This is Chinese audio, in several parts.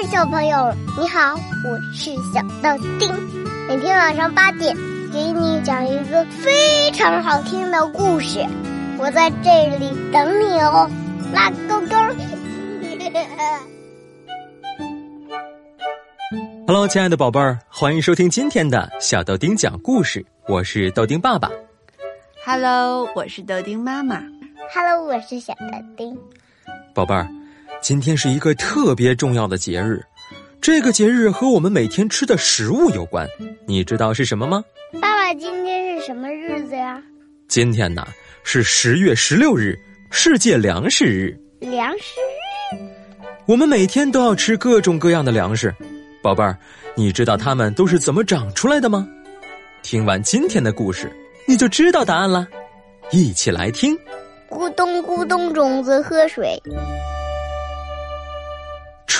嗨，小朋友，你好，我是小豆丁。每天晚上八点，给你讲一个非常好听的故事。我在这里等你哦，拉勾勾。Hello，亲爱的宝贝儿，欢迎收听今天的小豆丁讲故事。我是豆丁爸爸。Hello，我是豆丁妈妈。Hello，我是小豆丁。宝贝儿，今天是一个特别重要的节日，这个节日和我们每天吃的食物有关。你知道是什么吗？爸爸，今天是什么日子呀？今天呢是十月十六日，世界粮食日。粮食日我们每天都要吃各种各样的粮食。宝贝儿，你知道它们都是怎么长出来的吗？听完今天的故事，你就知道答案了。一起来听。咕咚咕咚，种子喝水。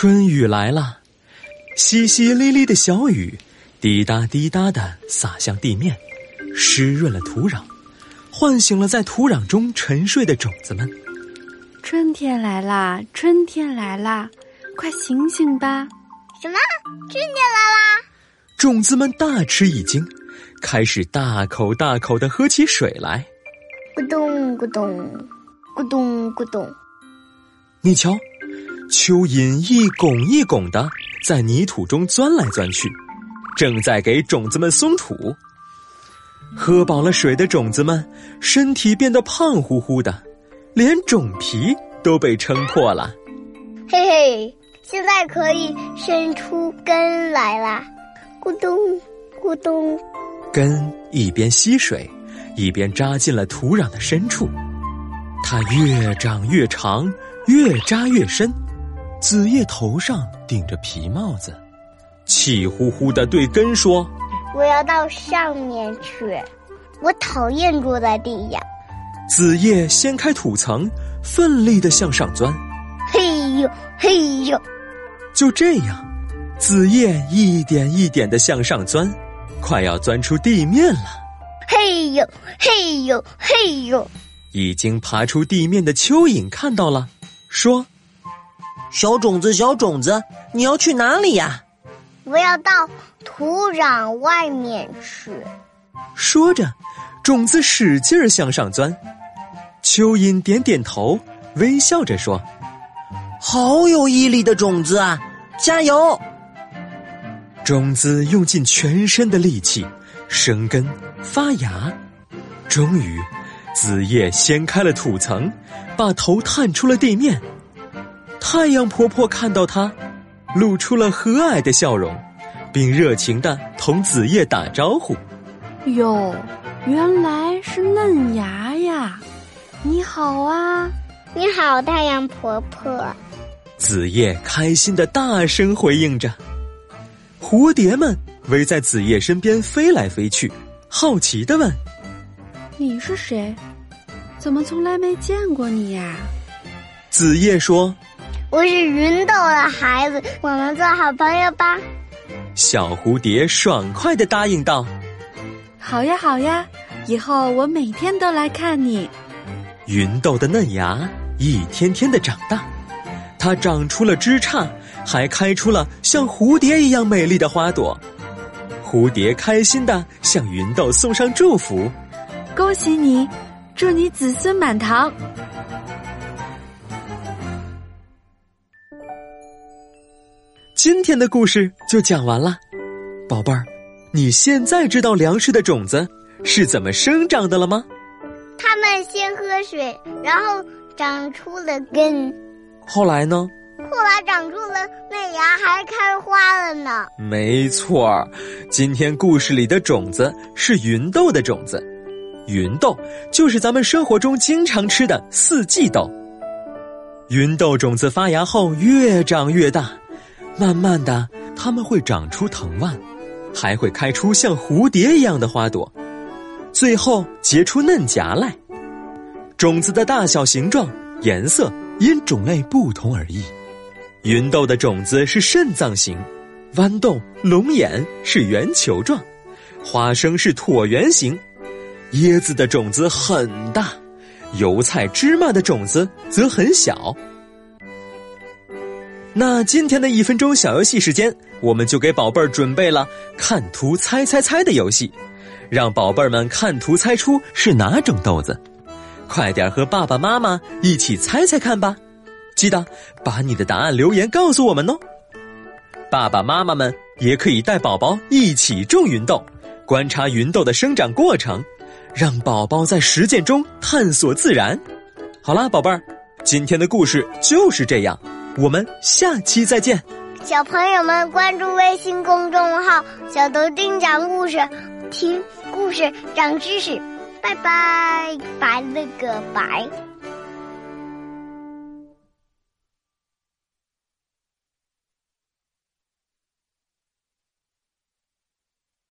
春雨来了，淅淅沥沥的小雨，滴答滴答的洒向地面，湿润了土壤，唤醒了在土壤中沉睡的种子们。春天来啦，春天来啦，快醒醒吧！什么？春天来啦！种子们大吃一惊，开始大口大口的喝起水来。咕咚咕咚，咕咚咕咚。你瞧，蚯蚓一拱一拱的在泥土中钻来钻去，正在给种子们松土。喝饱了水的种子们，身体变得胖乎乎的，连种皮都被撑破了。嘿嘿，现在可以伸出根来啦！咕咚咕咚，根一边吸水，一边扎进了土壤的深处。它越长越长，越扎越深。子叶头上顶着皮帽子，气呼呼的对根说。我要到上面去，我讨厌住在地下。子叶掀开土层，奋力的向上钻。嘿呦嘿呦，就这样，子叶一点一点的向上钻，快要钻出地面了。嘿呦嘿呦嘿呦，已经爬出地面的蚯蚓看到了，说：“小种子，小种子，你要去哪里呀？”我要到土壤外面去。说着，种子使劲儿向上钻。蚯蚓点点头，微笑着说：“好有毅力的种子啊，加油！”种子用尽全身的力气，生根发芽，终于，子叶掀开了土层，把头探出了地面。太阳婆婆看到她，露出了和蔼的笑容，并热情的同子夜打招呼。哟，原来是嫩芽呀！你好啊！你好，太阳婆婆。子夜开心的大声回应着。蝴蝶们围在子夜身边飞来飞去，好奇的问：“你是谁？怎么从来没见过你呀？”子夜说：“我是云豆的孩子，我们做好朋友吧。”小蝴蝶爽快的答应道：“好呀，好呀，以后我每天都来看你。”芸豆的嫩芽一天天的长大，它长出了枝杈，还开出了像蝴蝶一样美丽的花朵。蝴蝶开心的向芸豆送上祝福：“恭喜你，祝你子孙满堂。”今天的故事就讲完了，宝贝儿，你现在知道粮食的种子是怎么生长的了吗？它们先喝水，然后长出了根，后来呢？后来长出了嫩芽，还开花了呢。没错儿，今天故事里的种子是芸豆的种子，芸豆就是咱们生活中经常吃的四季豆。芸豆种子发芽后越长越大，慢慢的，它们会长出藤蔓，还会开出像蝴蝶一样的花朵。最后结出嫩荚来，种子的大小、形状、颜色因种类不同而异。芸豆的种子是肾脏形，豌豆、龙眼是圆球状，花生是椭圆形，椰子的种子很大，油菜、芝麻的种子则很小。那今天的一分钟小游戏时间，我们就给宝贝儿准备了看图猜猜猜的游戏，让宝贝儿们看图猜出是哪种豆子。快点和爸爸妈妈一起猜猜看吧！记得把你的答案留言告诉我们哦。爸爸妈妈们也可以带宝宝一起种芸豆，观察芸豆的生长过程，让宝宝在实践中探索自然。好啦，宝贝儿，今天的故事就是这样。我们下期再见，小朋友们关注微信公众号“小豆丁讲故事”，听故事长知识，拜拜，拜了个拜。